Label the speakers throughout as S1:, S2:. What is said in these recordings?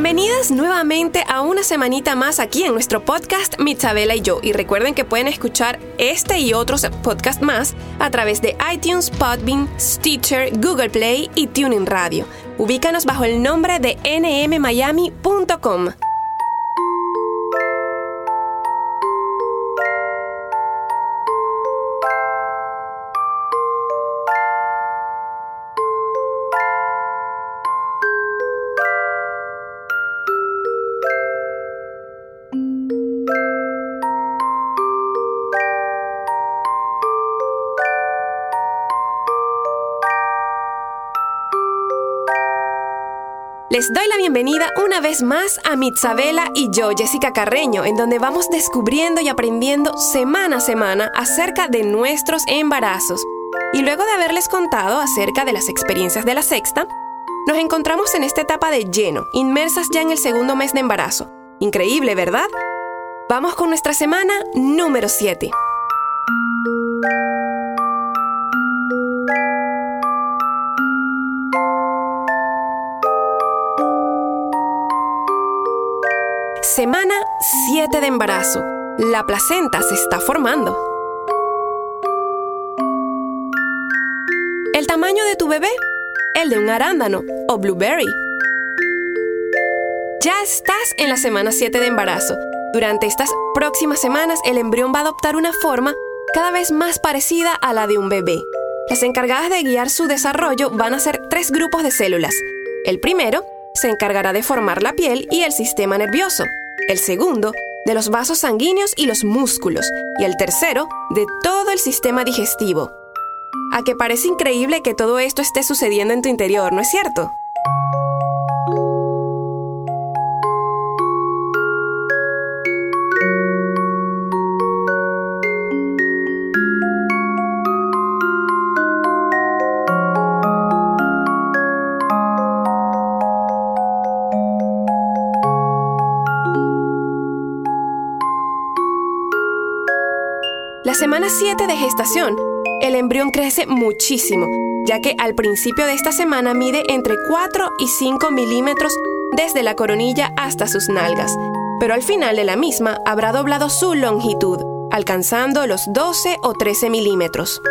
S1: Bienvenidas nuevamente a una semanita más aquí en nuestro podcast Mitzabela y yo. Y recuerden que pueden escuchar este y otros podcasts más a través de iTunes, Podbean, Stitcher, Google Play y Tuning Radio. Ubícanos bajo el nombre de nmmiami.com. Les doy la bienvenida una vez más a Mitzabela y yo, Jessica Carreño, en donde vamos descubriendo y aprendiendo semana a semana acerca de nuestros embarazos. Y luego de haberles contado acerca de las experiencias de la sexta, nos encontramos en esta etapa de lleno, inmersas ya en el segundo mes de embarazo. Increíble, ¿verdad? Vamos con nuestra semana número 7. Semana 7 de embarazo. La placenta se está formando. ¿El tamaño de tu bebé? El de un arándano o blueberry. Ya estás en la semana 7 de embarazo. Durante estas próximas semanas el embrión va a adoptar una forma cada vez más parecida a la de un bebé. Las encargadas de guiar su desarrollo van a ser tres grupos de células. El primero se encargará de formar la piel y el sistema nervioso el segundo de los vasos sanguíneos y los músculos, y el tercero de todo el sistema digestivo. A que parece increíble que todo esto esté sucediendo en tu interior, ¿no es cierto? Semana 7 de gestación, el embrión crece muchísimo, ya que al principio de esta semana mide entre 4 y 5 milímetros desde la coronilla hasta sus nalgas, pero al final de la misma habrá doblado su longitud, alcanzando los 12 o 13 milímetros.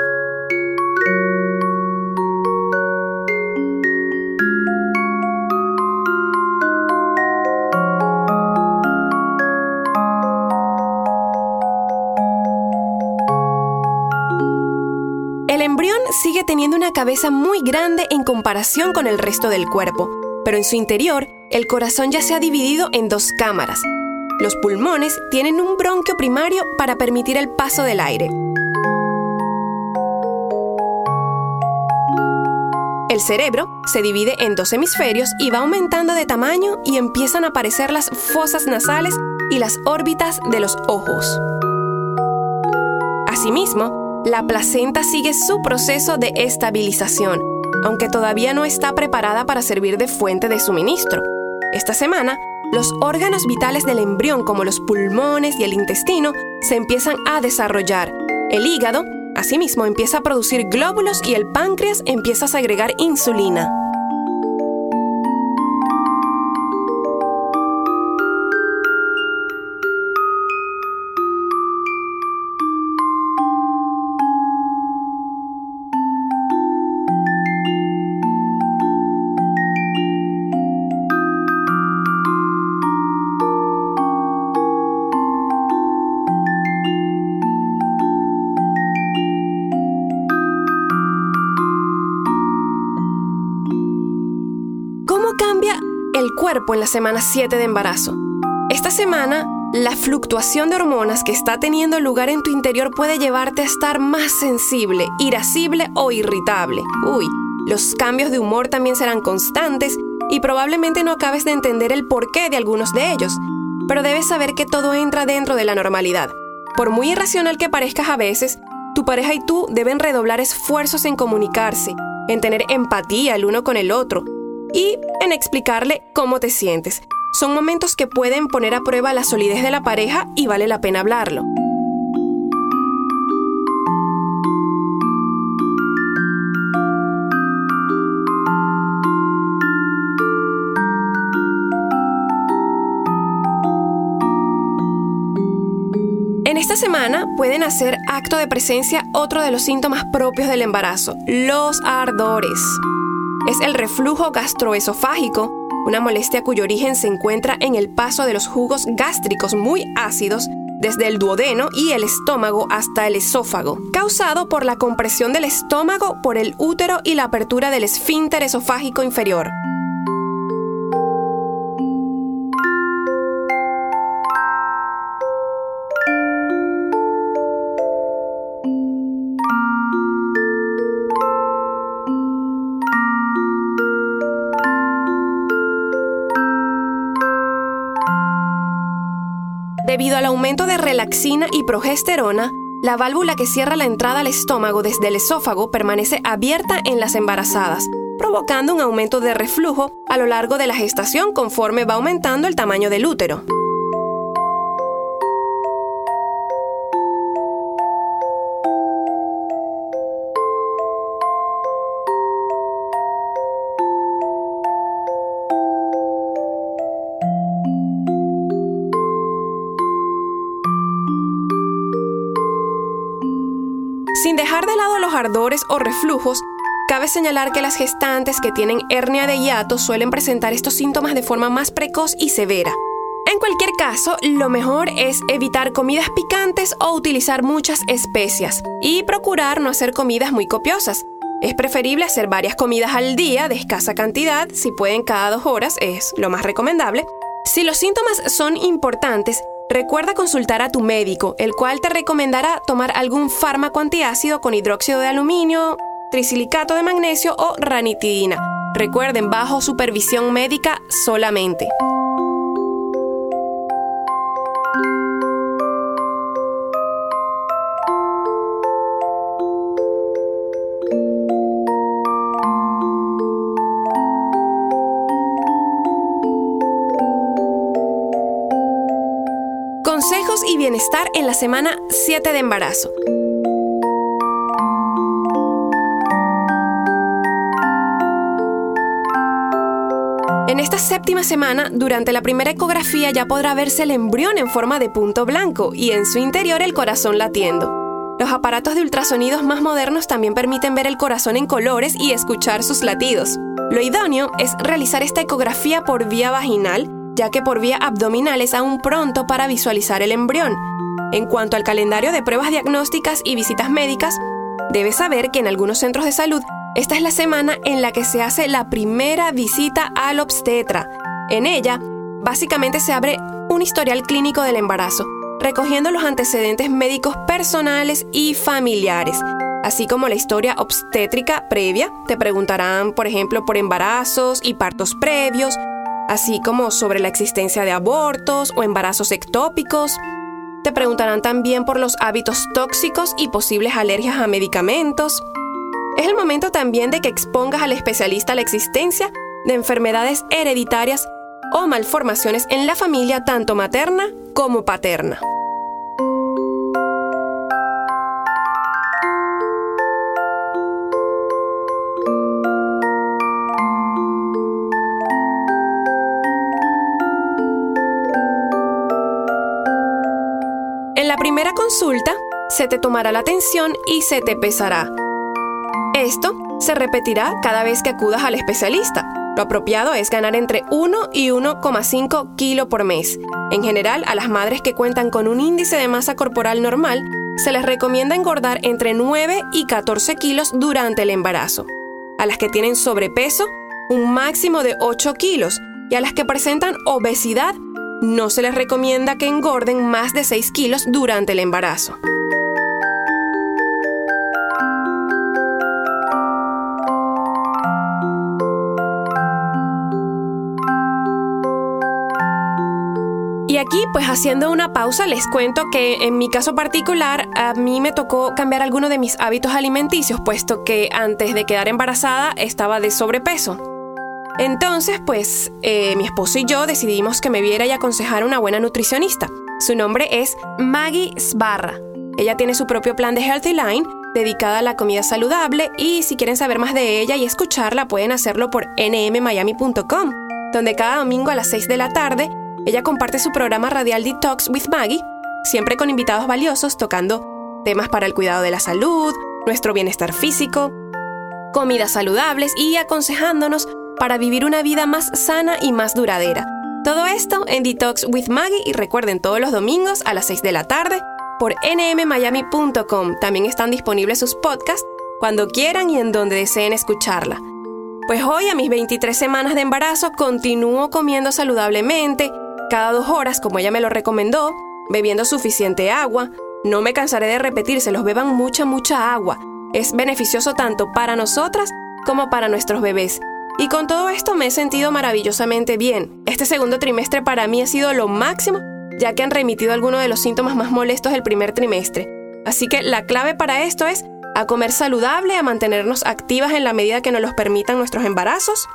S1: Sigue teniendo una cabeza muy grande en comparación con el resto del cuerpo, pero en su interior el corazón ya se ha dividido en dos cámaras. Los pulmones tienen un bronquio primario para permitir el paso del aire. El cerebro se divide en dos hemisferios y va aumentando de tamaño y empiezan a aparecer las fosas nasales y las órbitas de los ojos. Asimismo, la placenta sigue su proceso de estabilización, aunque todavía no está preparada para servir de fuente de suministro. Esta semana, los órganos vitales del embrión, como los pulmones y el intestino, se empiezan a desarrollar. El hígado, asimismo, empieza a producir glóbulos y el páncreas empieza a segregar insulina. En la semana 7 de embarazo. Esta semana, la fluctuación de hormonas que está teniendo lugar en tu interior puede llevarte a estar más sensible, irascible o irritable. Uy, los cambios de humor también serán constantes y probablemente no acabes de entender el porqué de algunos de ellos, pero debes saber que todo entra dentro de la normalidad. Por muy irracional que parezcas a veces, tu pareja y tú deben redoblar esfuerzos en comunicarse, en tener empatía el uno con el otro, y en explicarle cómo te sientes. Son momentos que pueden poner a prueba la solidez de la pareja y vale la pena hablarlo. En esta semana pueden hacer acto de presencia otro de los síntomas propios del embarazo, los ardores. Es el reflujo gastroesofágico, una molestia cuyo origen se encuentra en el paso de los jugos gástricos muy ácidos desde el duodeno y el estómago hasta el esófago, causado por la compresión del estómago por el útero y la apertura del esfínter esofágico inferior. Debido al aumento de relaxina y progesterona, la válvula que cierra la entrada al estómago desde el esófago permanece abierta en las embarazadas, provocando un aumento de reflujo a lo largo de la gestación conforme va aumentando el tamaño del útero. Dejar de lado los ardores o reflujos, cabe señalar que las gestantes que tienen hernia de hiato suelen presentar estos síntomas de forma más precoz y severa. En cualquier caso, lo mejor es evitar comidas picantes o utilizar muchas especias y procurar no hacer comidas muy copiosas. Es preferible hacer varias comidas al día de escasa cantidad, si pueden cada dos horas es lo más recomendable. Si los síntomas son importantes, Recuerda consultar a tu médico, el cual te recomendará tomar algún fármaco antiácido con hidróxido de aluminio, trisilicato de magnesio o ranitidina. Recuerden, bajo supervisión médica solamente. Y bienestar en la semana 7 de embarazo. En esta séptima semana, durante la primera ecografía ya podrá verse el embrión en forma de punto blanco y en su interior el corazón latiendo. Los aparatos de ultrasonidos más modernos también permiten ver el corazón en colores y escuchar sus latidos. Lo idóneo es realizar esta ecografía por vía vaginal ya que por vía abdominal es aún pronto para visualizar el embrión. En cuanto al calendario de pruebas diagnósticas y visitas médicas, debes saber que en algunos centros de salud esta es la semana en la que se hace la primera visita al obstetra. En ella, básicamente se abre un historial clínico del embarazo, recogiendo los antecedentes médicos personales y familiares, así como la historia obstétrica previa. Te preguntarán, por ejemplo, por embarazos y partos previos, así como sobre la existencia de abortos o embarazos ectópicos. Te preguntarán también por los hábitos tóxicos y posibles alergias a medicamentos. Es el momento también de que expongas al especialista la existencia de enfermedades hereditarias o malformaciones en la familia tanto materna como paterna. Primera consulta, se te tomará la atención y se te pesará. Esto se repetirá cada vez que acudas al especialista. Lo apropiado es ganar entre 1 y 1,5 kilo por mes. En general, a las madres que cuentan con un índice de masa corporal normal, se les recomienda engordar entre 9 y 14 kilos durante el embarazo. A las que tienen sobrepeso, un máximo de 8 kilos. Y a las que presentan obesidad, no se les recomienda que engorden más de 6 kilos durante el embarazo. Y aquí, pues haciendo una pausa, les cuento que en mi caso particular, a mí me tocó cambiar alguno de mis hábitos alimenticios, puesto que antes de quedar embarazada estaba de sobrepeso. Entonces, pues, eh, mi esposo y yo decidimos que me viera y aconsejara una buena nutricionista. Su nombre es Maggie Sbarra. Ella tiene su propio plan de Healthy Line dedicada a la comida saludable y si quieren saber más de ella y escucharla pueden hacerlo por nmmiami.com, donde cada domingo a las 6 de la tarde ella comparte su programa radial Detox with Maggie. siempre con invitados valiosos tocando temas para el cuidado de la salud, nuestro bienestar físico, comidas saludables y aconsejándonos para vivir una vida más sana y más duradera. Todo esto en Detox with Maggie y recuerden todos los domingos a las 6 de la tarde por nmmiami.com. También están disponibles sus podcasts cuando quieran y en donde deseen escucharla. Pues hoy a mis 23 semanas de embarazo continúo comiendo saludablemente, cada dos horas como ella me lo recomendó, bebiendo suficiente agua. No me cansaré de repetirse, los beban mucha, mucha agua. Es beneficioso tanto para nosotras como para nuestros bebés. Y con todo esto me he sentido maravillosamente bien. Este segundo trimestre para mí ha sido lo máximo, ya que han remitido algunos de los síntomas más molestos del primer trimestre. Así que la clave para esto es a comer saludable, a mantenernos activas en la medida que nos los permitan nuestros embarazos.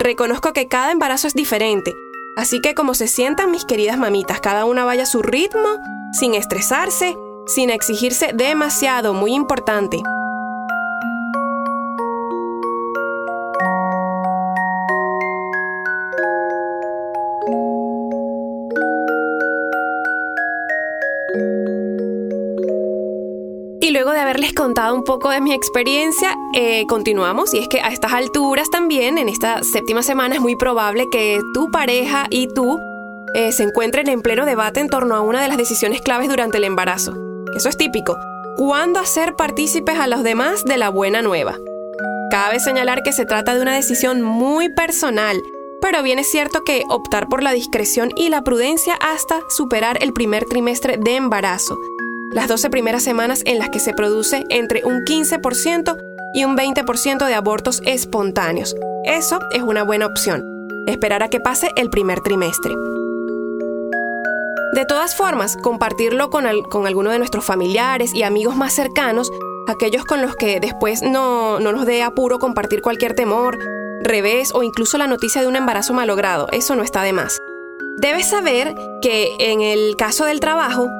S1: Reconozco que cada embarazo es diferente, así que como se sientan mis queridas mamitas, cada una vaya a su ritmo, sin estresarse, sin exigirse demasiado, muy importante. Haberles contado un poco de mi experiencia, eh, continuamos. Y es que a estas alturas también, en esta séptima semana, es muy probable que tu pareja y tú eh, se encuentren en pleno debate en torno a una de las decisiones claves durante el embarazo. Eso es típico. ¿Cuándo hacer partícipes a los demás de la buena nueva? Cabe señalar que se trata de una decisión muy personal, pero bien es cierto que optar por la discreción y la prudencia hasta superar el primer trimestre de embarazo las 12 primeras semanas en las que se produce entre un 15% y un 20% de abortos espontáneos. Eso es una buena opción. Esperar a que pase el primer trimestre. De todas formas, compartirlo con, con alguno de nuestros familiares y amigos más cercanos, aquellos con los que después no, no nos dé apuro compartir cualquier temor, revés o incluso la noticia de un embarazo malogrado, eso no está de más. Debes saber que en el caso del trabajo,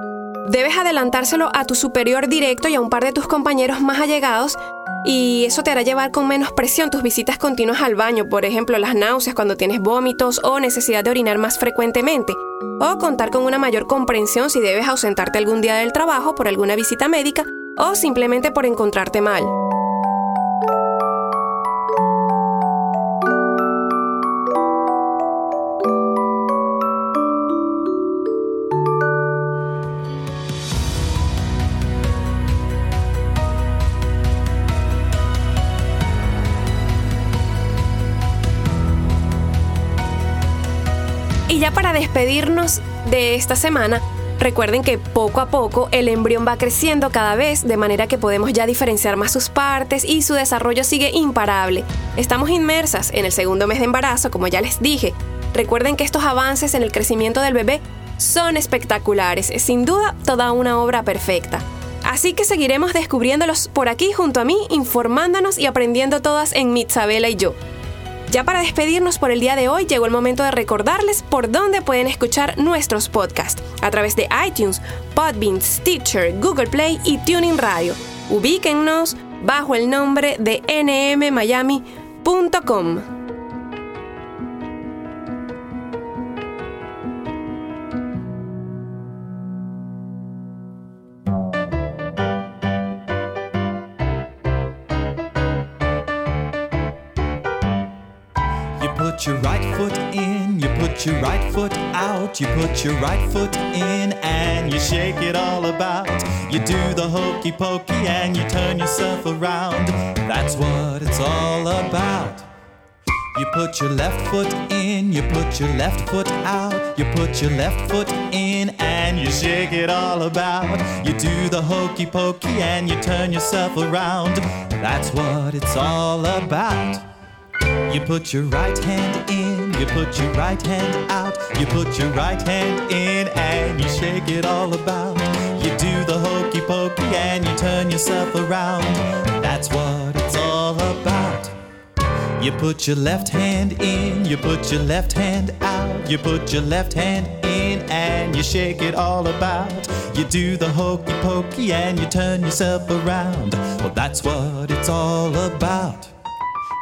S1: Debes adelantárselo a tu superior directo y a un par de tus compañeros más allegados y eso te hará llevar con menos presión tus visitas continuas al baño, por ejemplo las náuseas cuando tienes vómitos o necesidad de orinar más frecuentemente, o contar con una mayor comprensión si debes ausentarte algún día del trabajo por alguna visita médica o simplemente por encontrarte mal. Para despedirnos de esta semana, recuerden que poco a poco el embrión va creciendo cada vez, de manera que podemos ya diferenciar más sus partes y su desarrollo sigue imparable. Estamos inmersas en el segundo mes de embarazo, como ya les dije. Recuerden que estos avances en el crecimiento del bebé son espectaculares, sin duda toda una obra perfecta. Así que seguiremos descubriéndolos por aquí junto a mí, informándonos y aprendiendo todas en Mitzabela y yo. Ya para despedirnos por el día de hoy, llegó el momento de recordarles por dónde pueden escuchar nuestros podcasts, a través de iTunes, Podbean, Stitcher, Google Play y Tuning Radio. Ubíquennos bajo el nombre de nmmiami.com.
S2: put your right foot in, you put your right foot out, you put your right foot in and you shake it all about. You do the hokey pokey and you turn yourself around. That's what it's all about. You put your left foot in, you put your left foot out, you put your left foot in and you shake it all about. You do the hokey pokey and you turn yourself around. That's what it's all about. You put your right hand in, you put your right hand out, you put your right hand in and you shake it all about. You do the hokey pokey and you turn yourself around. That's what it's all about. You put your left hand in, you put your left hand out, you put your left hand in and you shake it all about. You do the hokey pokey and you turn yourself around. Well, that's what it's all about.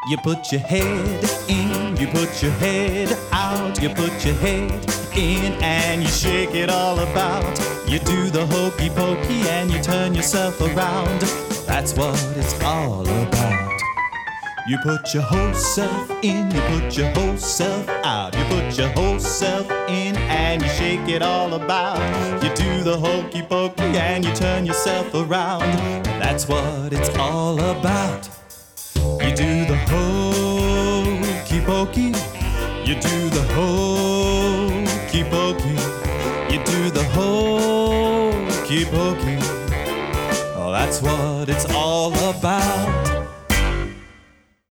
S2: You put your head in, you put your head out, you put your head in and you shake it all about. You do the hokey pokey and you turn yourself around. That's what it's all about. You put your whole self in, you put your whole self out. You put your whole self in and you shake it all about. You do the hokey pokey and you turn yourself around. That's what it's all about. Pokey. You do the hokey pokey. You do the hokey pokey. Oh, that's what it's all about.